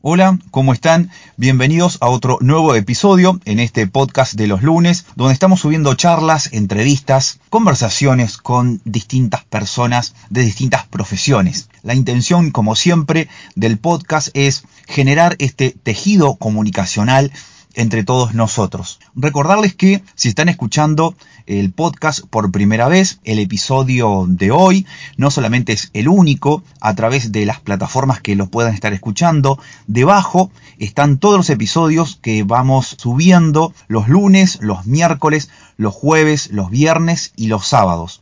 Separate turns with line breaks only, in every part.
Hola, ¿cómo están? Bienvenidos a otro nuevo episodio en este podcast de los lunes, donde estamos subiendo charlas, entrevistas, conversaciones con distintas personas de distintas profesiones. La intención, como siempre, del podcast es generar este tejido comunicacional entre todos nosotros. Recordarles que si están escuchando el podcast por primera vez, el episodio de hoy no solamente es el único a través de las plataformas que lo puedan estar escuchando, debajo están todos los episodios que vamos subiendo los lunes, los miércoles, los jueves, los viernes y los sábados.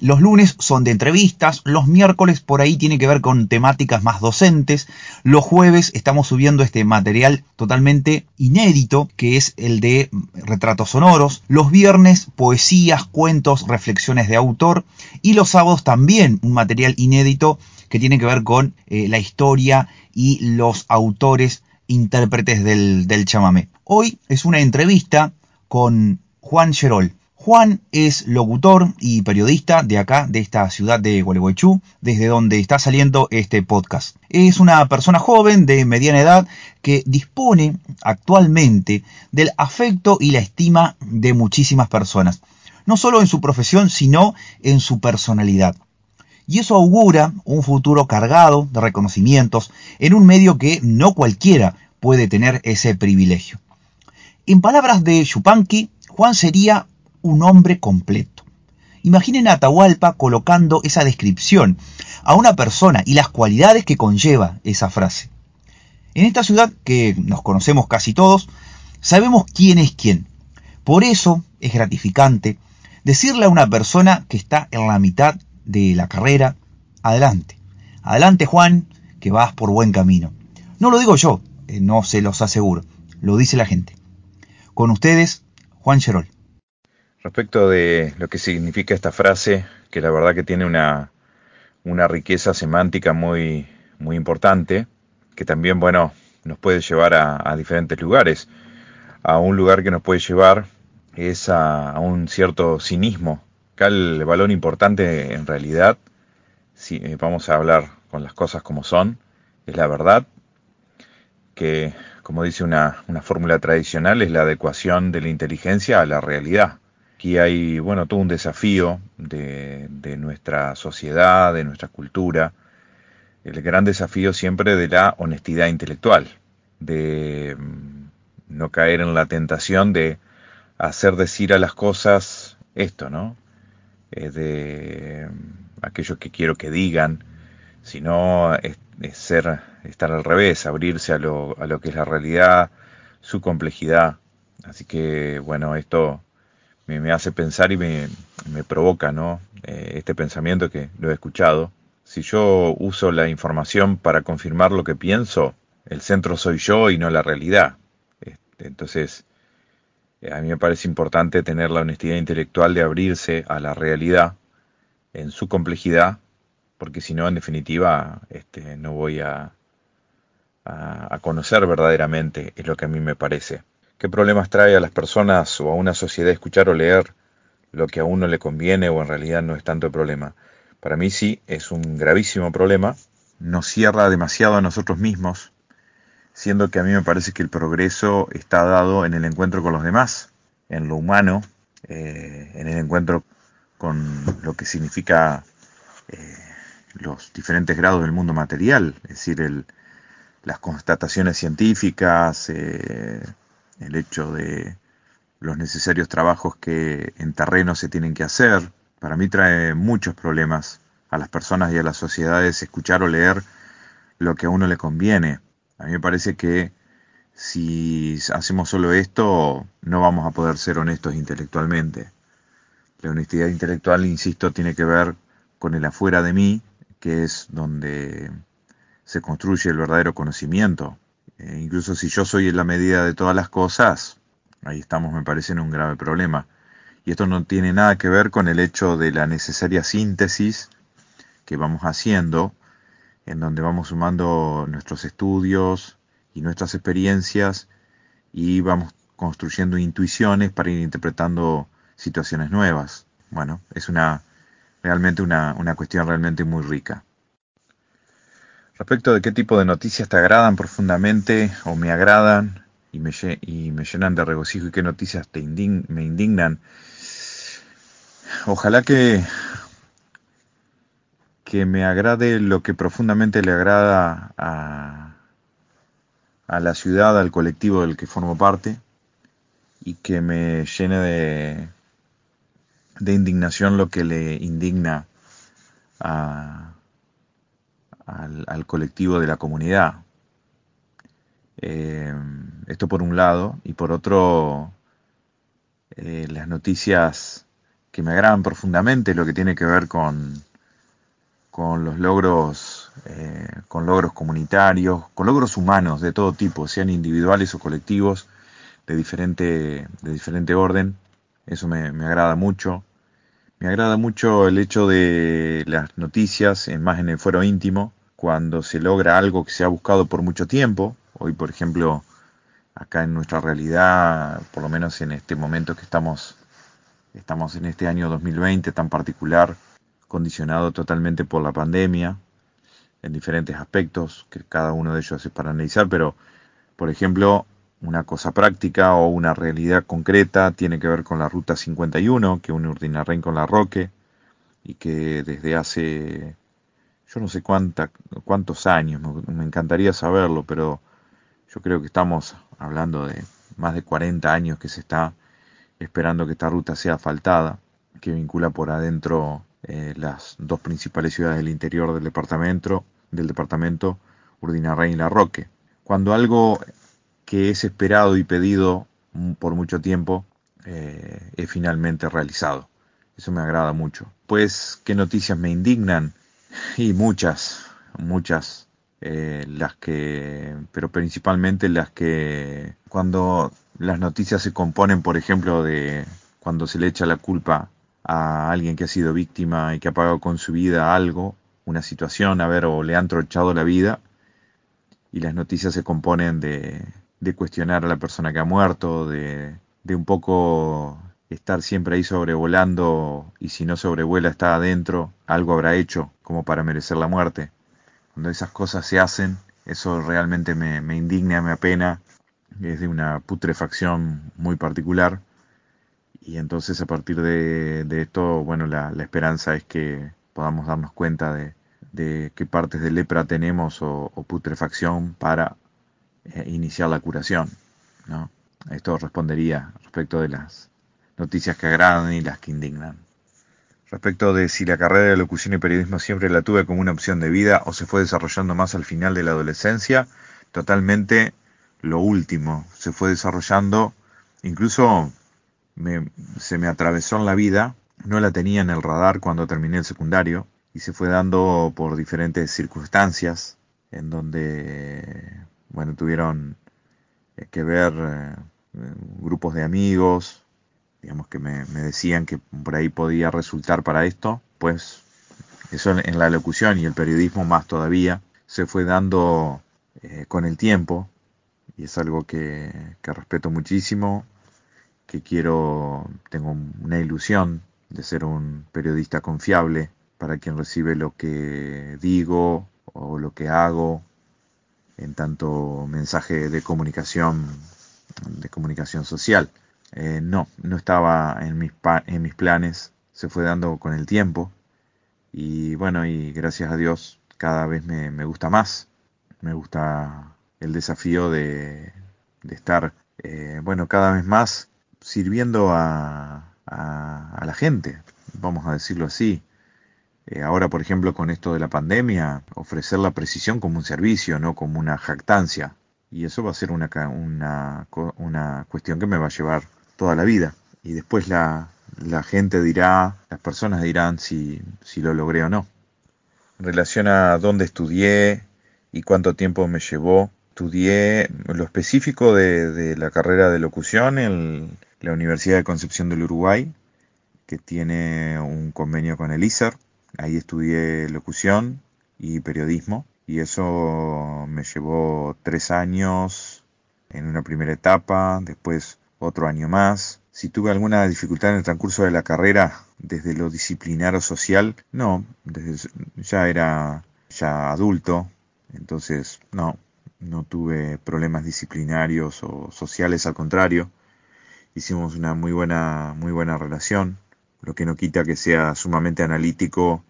Los lunes son de entrevistas, los miércoles por ahí tiene que ver con temáticas más docentes, los jueves estamos subiendo este material totalmente inédito que es el de retratos sonoros, los viernes poesías, cuentos, reflexiones de autor y los sábados también un material inédito que tiene que ver con eh, la historia y los autores intérpretes del, del chamamé. Hoy es una entrevista con Juan Gerol. Juan es locutor y periodista de acá, de esta ciudad de Gualeguaychú, desde donde está saliendo este podcast. Es una persona joven de mediana edad que dispone actualmente del afecto y la estima de muchísimas personas, no solo en su profesión, sino en su personalidad. Y eso augura un futuro cargado de reconocimientos en un medio que no cualquiera puede tener ese privilegio. En palabras de Chupanqui, Juan sería un hombre completo. Imaginen a Atahualpa colocando esa descripción a una persona y las cualidades que conlleva esa frase. En esta ciudad, que nos conocemos casi todos, sabemos quién es quién. Por eso es gratificante decirle a una persona que está en la mitad de la carrera, adelante. Adelante Juan, que vas por buen camino. No lo digo yo, eh, no se los aseguro, lo dice la gente. Con ustedes, Juan Cherol.
Respecto de lo que significa esta frase, que la verdad que tiene una, una riqueza semántica muy, muy importante, que también, bueno, nos puede llevar a, diferentes lugares. A un lugar que nos puede llevar es a, un cierto cinismo. Acá el valor importante en realidad, si eh, vamos a hablar con las cosas como son, es la verdad, que como dice una, una fórmula tradicional, es la adecuación de la inteligencia a la realidad. Aquí hay, bueno, todo un desafío de, nuestra sociedad, de nuestra cultura, el gran desafío siempre de la honestidad intelectual, de mm, no caer en la tentación de hacer decir a las cosas esto, ¿no? de mm, aquello que quiero que digan, sino es, ser, estar al revés, abrirse a lo, a lo que es la realidad, su complejidad. Así que, bueno, esto me, hace pensar y me, provoca ¿no? Eh, este pensamiento que lo he escuchado. Si yo uso la información para confirmar lo que pienso, el centro soy yo y no la realidad. Este, entonces, eh, a mí me parece importante tener la honestidad intelectual de abrirse a la realidad en su complejidad, porque si no, en definitiva, este, no voy a, a conocer verdaderamente, es lo que a mí me parece. ¿Qué problemas trae a las personas o a una sociedad escuchar o leer lo que a uno le conviene o en realidad no es tanto el problema? Para mí sí, es un gravísimo problema. Nos cierra demasiado a nosotros mismos, siendo que a mí me parece que el progreso está dado en el encuentro con los demás, en lo humano, eh, en el encuentro con lo que significa eh, los diferentes grados del mundo material, es decir, las constataciones científicas, eh, el hecho de los necesarios trabajos que en terreno se tienen que hacer. Para mí trae muchos problemas a las personas y a las sociedades escuchar o leer lo que a uno le conviene. A mí me parece que si hacemos solo esto, no vamos a poder ser honestos intelectualmente. La honestidad intelectual, insisto, tiene que ver con el afuera de mí, que es donde se construye el verdadero conocimiento. Eh, incluso si yo soy en la medida de todas las cosas, ahí estamos, me parece, en un grave problema. Y esto no tiene nada que ver con el hecho de la necesaria síntesis que vamos haciendo, en donde vamos sumando nuestros estudios y nuestras experiencias y vamos construyendo intuiciones para ir interpretando situaciones nuevas. Bueno, es una realmente una, una cuestión realmente muy rica. Respecto de qué tipo de noticias te agradan profundamente o me agradan y me, y me llenan de regocijo y qué noticias te me indignan, ojalá que, que me agrade lo que profundamente le agrada a, a la ciudad, al colectivo del que formo parte y que me llene de, de indignación lo que le indigna a, al, colectivo de la comunidad. Eh, esto por un lado, y por otro, eh, las noticias que me agradan profundamente, lo que tiene que ver con, con los logros, eh, con logros comunitarios, con logros humanos de todo tipo, sean individuales o colectivos, de diferente, de diferente orden. Eso me, me agrada mucho. Me agrada mucho el hecho de las noticias, más en el fuero íntimo, cuando se logra algo que se ha buscado por mucho tiempo. Hoy, por ejemplo, acá en nuestra realidad, por lo menos en este momento que estamos, estamos en este año 2020 tan particular, condicionado totalmente por la pandemia, en diferentes aspectos, que cada uno de ellos es para analizar, pero, por ejemplo, una cosa práctica o una realidad concreta tiene que ver con la Ruta 51, que une Urdinarren con la Roque, y que desde hace yo no sé cuánta, cuántos años, me, encantaría saberlo, pero yo creo que estamos hablando de más de 40 años que se está esperando que esta ruta sea asfaltada, que vincula por adentro eh, las dos principales ciudades del interior del departamento, del departamento Urdinarrey y La Roque. Cuando algo que es esperado y pedido por mucho tiempo eh, es finalmente realizado. Eso me agrada mucho. Pues, ¿qué noticias me indignan? Y muchas, muchas, eh, las que, pero principalmente las que cuando las noticias se componen, por ejemplo, de cuando se le echa la culpa a alguien que ha sido víctima y que ha pagado con su vida algo, una situación, a ver, o le han trochado la vida, y las noticias se componen de, de cuestionar a la persona que ha muerto, de, de un poco estar siempre ahí sobrevolando y si no sobrevuela está adentro, algo habrá hecho como para merecer la muerte. Cuando esas cosas se hacen, eso realmente me, me indigna, me apena, es de una putrefacción muy particular. Y entonces a partir de, esto, bueno, la, esperanza es que podamos darnos cuenta de, de qué partes de lepra tenemos o, putrefacción para eh, iniciar la curación. ¿no? Esto respondería respecto de las noticias que agradan y las que indignan. Respecto de si la carrera de locución y periodismo siempre la tuve como una opción de vida o se fue desarrollando más al final de la adolescencia, totalmente lo último. Se fue desarrollando, incluso se me atravesó en la vida, no la tenía en el radar cuando terminé el secundario y se fue dando por diferentes circunstancias en donde, bueno, tuvieron que ver eh, grupos de amigos, digamos que me, decían que por ahí podía resultar para esto, pues eso en la locución y el periodismo más todavía se fue dando eh, con el tiempo y es algo que, que, respeto muchísimo, que quiero, tengo una ilusión de ser un periodista confiable para quien recibe lo que digo o lo que hago en tanto mensaje de comunicación de comunicación social. Eh, no, no estaba en mis, en mis planes, se fue dando con el tiempo y bueno, y gracias a Dios cada vez me, gusta más, me gusta el desafío de, estar, eh, bueno, cada vez más sirviendo a, a, la gente, vamos a decirlo así. Eh, ahora, por ejemplo, con esto de la pandemia, ofrecer la precisión como un servicio, no como una jactancia. Y eso va a ser una, una, una cuestión que me va a llevar toda la vida. Y después la, la gente dirá, las personas dirán si, si lo logré o no. En relación a dónde estudié y cuánto tiempo me llevó, estudié lo específico de, de la carrera de locución en la Universidad de Concepción del Uruguay, que tiene un convenio con el ISER. Ahí estudié locución y periodismo y eso me llevó tres años en una primera etapa, después otro año más. Si tuve alguna dificultad en el transcurso de la carrera, desde lo disciplinar o social, no, desde, ya era ya adulto, Entonces, no, no tuve problemas disciplinarios o sociales, al contrario, hicimos una muy buena, muy buena relación, lo que no quita que sea sumamente analítico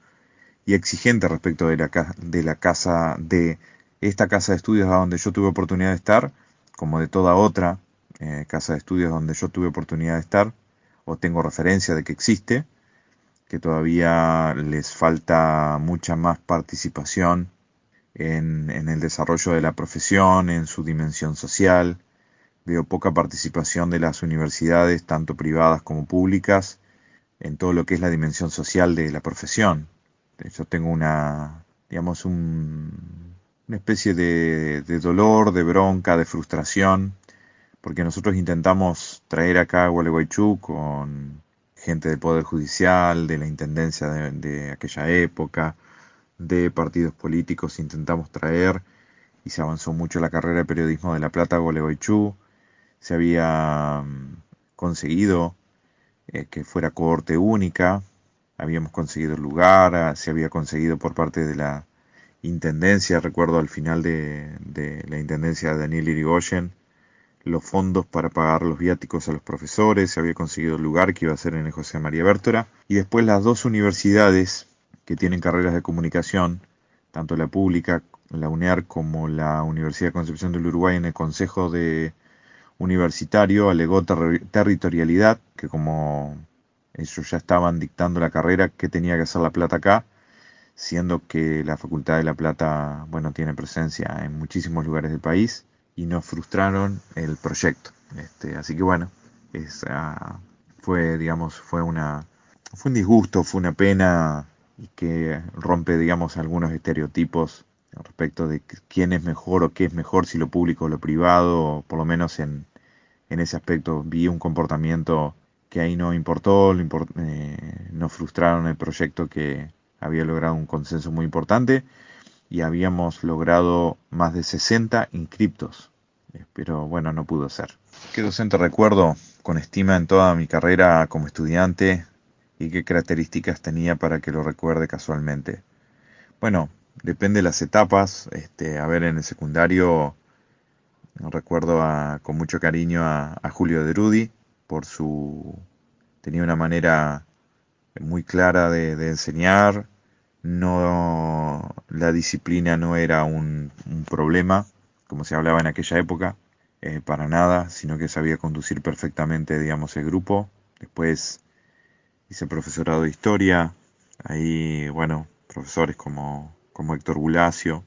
y exigente respecto de la, de la casa, de esta casa de estudios a donde yo tuve oportunidad de estar, como de toda otra eh, casa de estudios donde yo tuve oportunidad de estar, o tengo referencia de que existe, que todavía les falta mucha más participación en, el desarrollo de la profesión, en su dimensión social. Veo poca participación de las universidades, tanto privadas como públicas, en todo lo que es la dimensión social de la profesión. Yo tengo una, digamos, un, una especie de dolor, de bronca, de frustración porque nosotros intentamos traer acá a Gualeguaychú con gente del Poder Judicial, de la Intendencia de, aquella época, de partidos políticos, intentamos traer y se avanzó mucho la carrera de periodismo de La Plata a Gualeguaychú, se había mm, conseguido eh, que fuera cohorte única, habíamos conseguido el lugar, ah, se había conseguido por parte de la Intendencia, recuerdo al final de, de la Intendencia de Daniel Irigoyen, los fondos para pagar los viáticos a los profesores, se había conseguido el lugar que iba a ser en el José María Bértora, y después las dos universidades que tienen carreras de comunicación, tanto la pública, la UNEAR, como la Universidad de Concepción del Uruguay en el Consejo de Universitario alegó territorialidad, que como ellos ya estaban dictando la carrera, que tenía que hacer La Plata acá, siendo que la Facultad de La Plata, bueno, tiene presencia en muchísimos lugares del país, y nos frustraron el proyecto. Este, así que bueno, esa fue, digamos, fue una, fue un disgusto, fue una pena y que rompe, digamos, algunos estereotipos respecto de quién es mejor o qué es mejor, si lo público o lo privado, por lo menos en, en ese aspecto vi un comportamiento que ahí no importó, eh, no frustraron el proyecto que había logrado un consenso muy importante y habíamos logrado más de 60 inscriptos, eh, pero bueno, no pudo ser. ¿Qué docente recuerdo con estima en toda mi carrera como estudiante y qué características tenía para que lo recuerde casualmente? Bueno, depende de las etapas. Este, a ver, en el secundario recuerdo con mucho cariño a, Julio de Rudy por su tenía una manera muy clara de enseñar, no la disciplina no era un, problema, como se hablaba en aquella época, eh, para nada, sino que sabía conducir perfectamente, digamos, el grupo. Después hice profesorado de historia, ahí, bueno, profesores como, como Héctor Bulacio,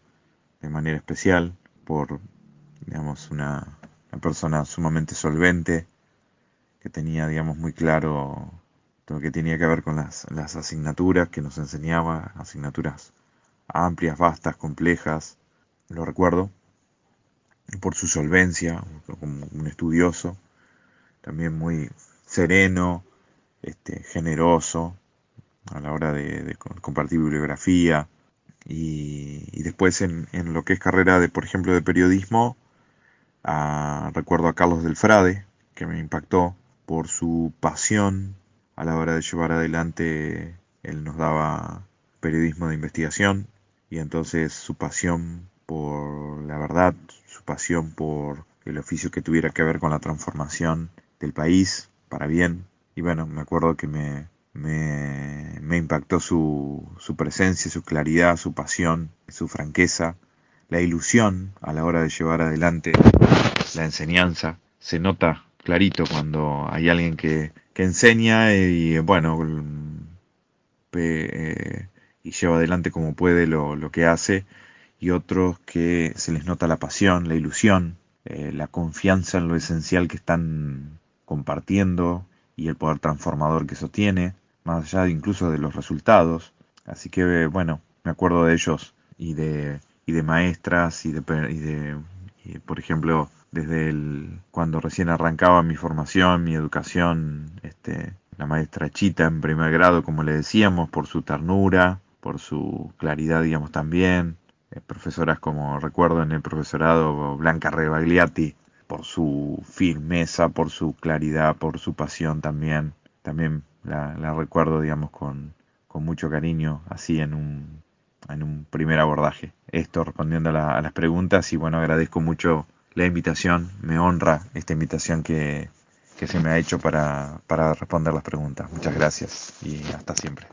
de manera especial, por, digamos, una, una persona sumamente solvente, que tenía, digamos, muy claro lo que tenía que ver con las, las asignaturas que nos enseñaba, asignaturas amplias, vastas, complejas, lo recuerdo, por su solvencia, como un estudioso, también muy sereno, este, generoso a la hora de, compartir bibliografía. Y, después en, en, lo que es carrera de, por ejemplo, de periodismo, recuerdo a Carlos del Frade, que me impactó por su pasión a la hora de llevar adelante, él nos daba periodismo de investigación y entonces su pasión por la verdad, su pasión por el oficio que tuviera que ver con la transformación del país para bien. Y bueno, me acuerdo que me, me, impactó su, su presencia, su claridad, su pasión, su franqueza, la ilusión a la hora de llevar adelante la enseñanza. Se nota clarito cuando hay alguien que que enseña y bueno, eh, y lleva adelante como puede lo, lo, que hace, y otros que se les nota la pasión, la ilusión, eh, la confianza en lo esencial que están compartiendo y el poder transformador que eso tiene, más allá incluso de los resultados. Así que bueno, me acuerdo de ellos y de, y de maestras y de, y de por ejemplo, desde el, cuando recién arrancaba mi formación, mi educación, este, la maestra Chita en primer grado, como le decíamos, por su ternura, por su claridad, digamos, también. Eh, profesoras como recuerdo en el profesorado Blanca Rebagliati, por su firmeza, por su claridad, por su pasión también. También la, la recuerdo, digamos, con, con mucho cariño, así en un, en un primer abordaje. esto respondiendo a, las preguntas y bueno, agradezco mucho la invitación, me honra esta invitación que, se me ha hecho para, para responder las preguntas. Muchas gracias y hasta siempre.